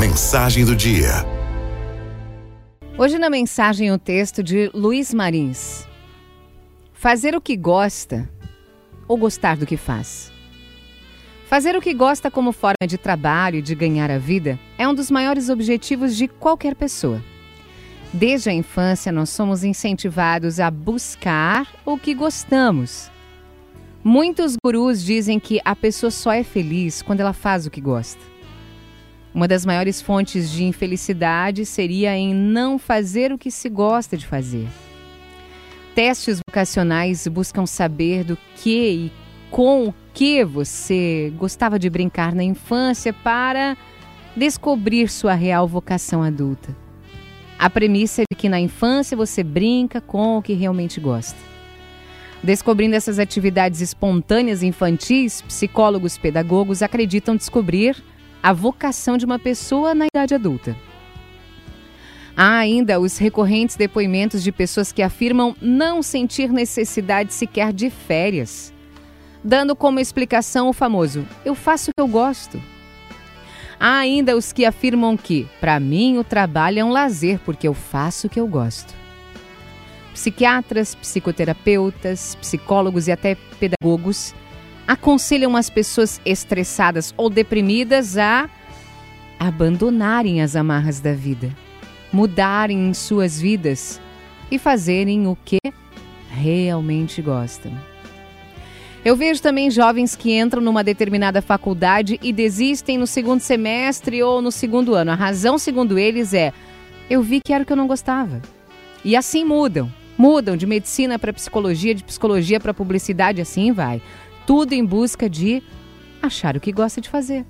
Mensagem do dia. Hoje na mensagem o texto de Luiz Marins. Fazer o que gosta ou gostar do que faz. Fazer o que gosta como forma de trabalho e de ganhar a vida é um dos maiores objetivos de qualquer pessoa. Desde a infância, nós somos incentivados a buscar o que gostamos. Muitos gurus dizem que a pessoa só é feliz quando ela faz o que gosta. Uma das maiores fontes de infelicidade seria em não fazer o que se gosta de fazer. Testes vocacionais buscam saber do que e com o que você gostava de brincar na infância para descobrir sua real vocação adulta. A premissa é de que na infância você brinca com o que realmente gosta. Descobrindo essas atividades espontâneas infantis, psicólogos pedagogos acreditam descobrir a vocação de uma pessoa na idade adulta. Há ainda os recorrentes depoimentos de pessoas que afirmam não sentir necessidade sequer de férias, dando como explicação o famoso eu faço o que eu gosto. Há ainda os que afirmam que, para mim, o trabalho é um lazer porque eu faço o que eu gosto. Psiquiatras, psicoterapeutas, psicólogos e até pedagogos aconselham as pessoas estressadas ou deprimidas a abandonarem as amarras da vida, mudarem suas vidas e fazerem o que realmente gostam. Eu vejo também jovens que entram numa determinada faculdade e desistem no segundo semestre ou no segundo ano. A razão, segundo eles, é: eu vi que era o que eu não gostava. E assim mudam. Mudam de medicina para psicologia, de psicologia para publicidade, assim vai tudo em busca de achar o que gosta de fazer.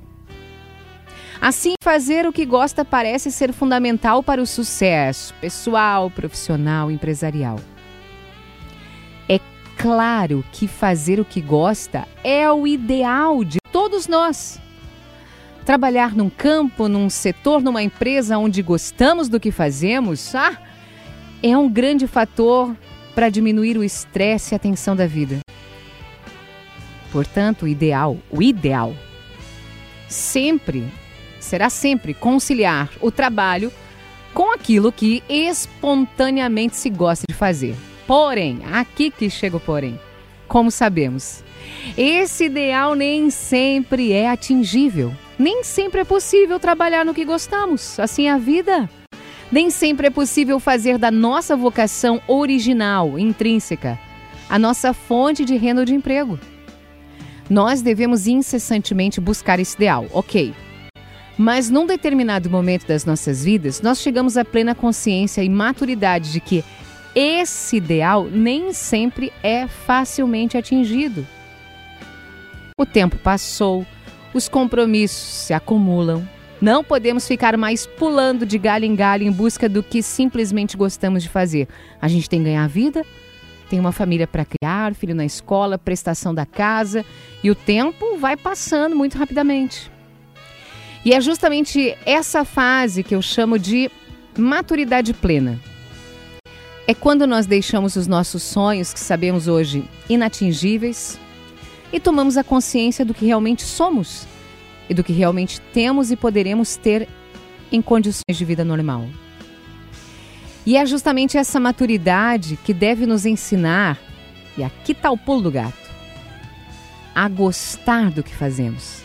Assim, fazer o que gosta parece ser fundamental para o sucesso pessoal, profissional, empresarial. É claro que fazer o que gosta é o ideal de todos nós. Trabalhar num campo, num setor, numa empresa onde gostamos do que fazemos, ah, é um grande fator para diminuir o estresse e a tensão da vida. Portanto, o ideal, o ideal, sempre, será sempre conciliar o trabalho com aquilo que espontaneamente se gosta de fazer. Porém, aqui que chega o porém. Como sabemos, esse ideal nem sempre é atingível. Nem sempre é possível trabalhar no que gostamos. Assim é a vida. Nem sempre é possível fazer da nossa vocação original, intrínseca, a nossa fonte de renda ou de emprego. Nós devemos incessantemente buscar esse ideal, ok. Mas num determinado momento das nossas vidas, nós chegamos à plena consciência e maturidade de que esse ideal nem sempre é facilmente atingido. O tempo passou, os compromissos se acumulam. Não podemos ficar mais pulando de galho em galho em busca do que simplesmente gostamos de fazer. A gente tem que ganhar vida, tem uma família para criar, filho na escola, prestação da casa, e o tempo vai passando muito rapidamente. E é justamente essa fase que eu chamo de maturidade plena. É quando nós deixamos os nossos sonhos, que sabemos hoje inatingíveis, e tomamos a consciência do que realmente somos e do que realmente temos e poderemos ter em condições de vida normal. E é justamente essa maturidade que deve nos ensinar, e aqui está o pulo do gato, a gostar do que fazemos.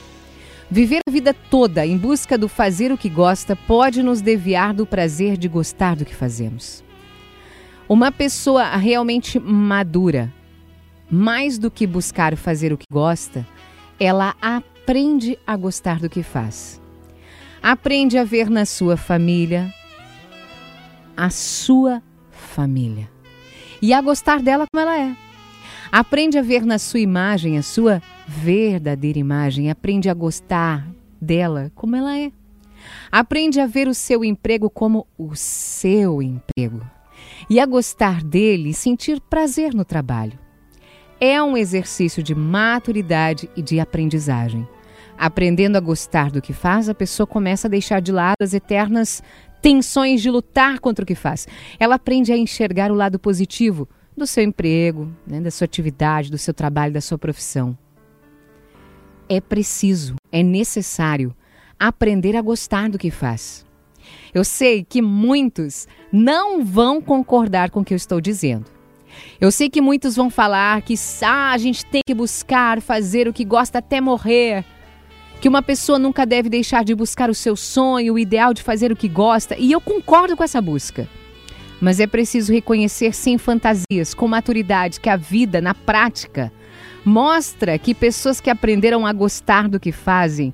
Viver a vida toda em busca do fazer o que gosta pode nos desviar do prazer de gostar do que fazemos. Uma pessoa realmente madura, mais do que buscar fazer o que gosta, ela aprende a gostar do que faz. Aprende a ver na sua família, a sua família e a gostar dela como ela é. Aprende a ver na sua imagem a sua verdadeira imagem, aprende a gostar dela como ela é. Aprende a ver o seu emprego como o seu emprego e a gostar dele e sentir prazer no trabalho. É um exercício de maturidade e de aprendizagem. Aprendendo a gostar do que faz, a pessoa começa a deixar de lado as eternas tensões de lutar contra o que faz. Ela aprende a enxergar o lado positivo do seu emprego, né, da sua atividade, do seu trabalho, da sua profissão. É preciso, é necessário aprender a gostar do que faz. Eu sei que muitos não vão concordar com o que eu estou dizendo. Eu sei que muitos vão falar que ah, a gente tem que buscar fazer o que gosta até morrer, que uma pessoa nunca deve deixar de buscar o seu sonho, o ideal de fazer o que gosta, e eu concordo com essa busca. Mas é preciso reconhecer sem fantasias, com maturidade, que a vida, na prática, mostra que pessoas que aprenderam a gostar do que fazem,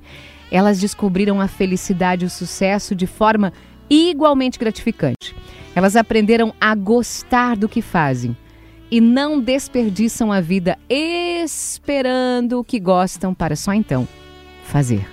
elas descobriram a felicidade e o sucesso de forma igualmente gratificante. Elas aprenderam a gostar do que fazem e não desperdiçam a vida esperando o que gostam para só então fazer.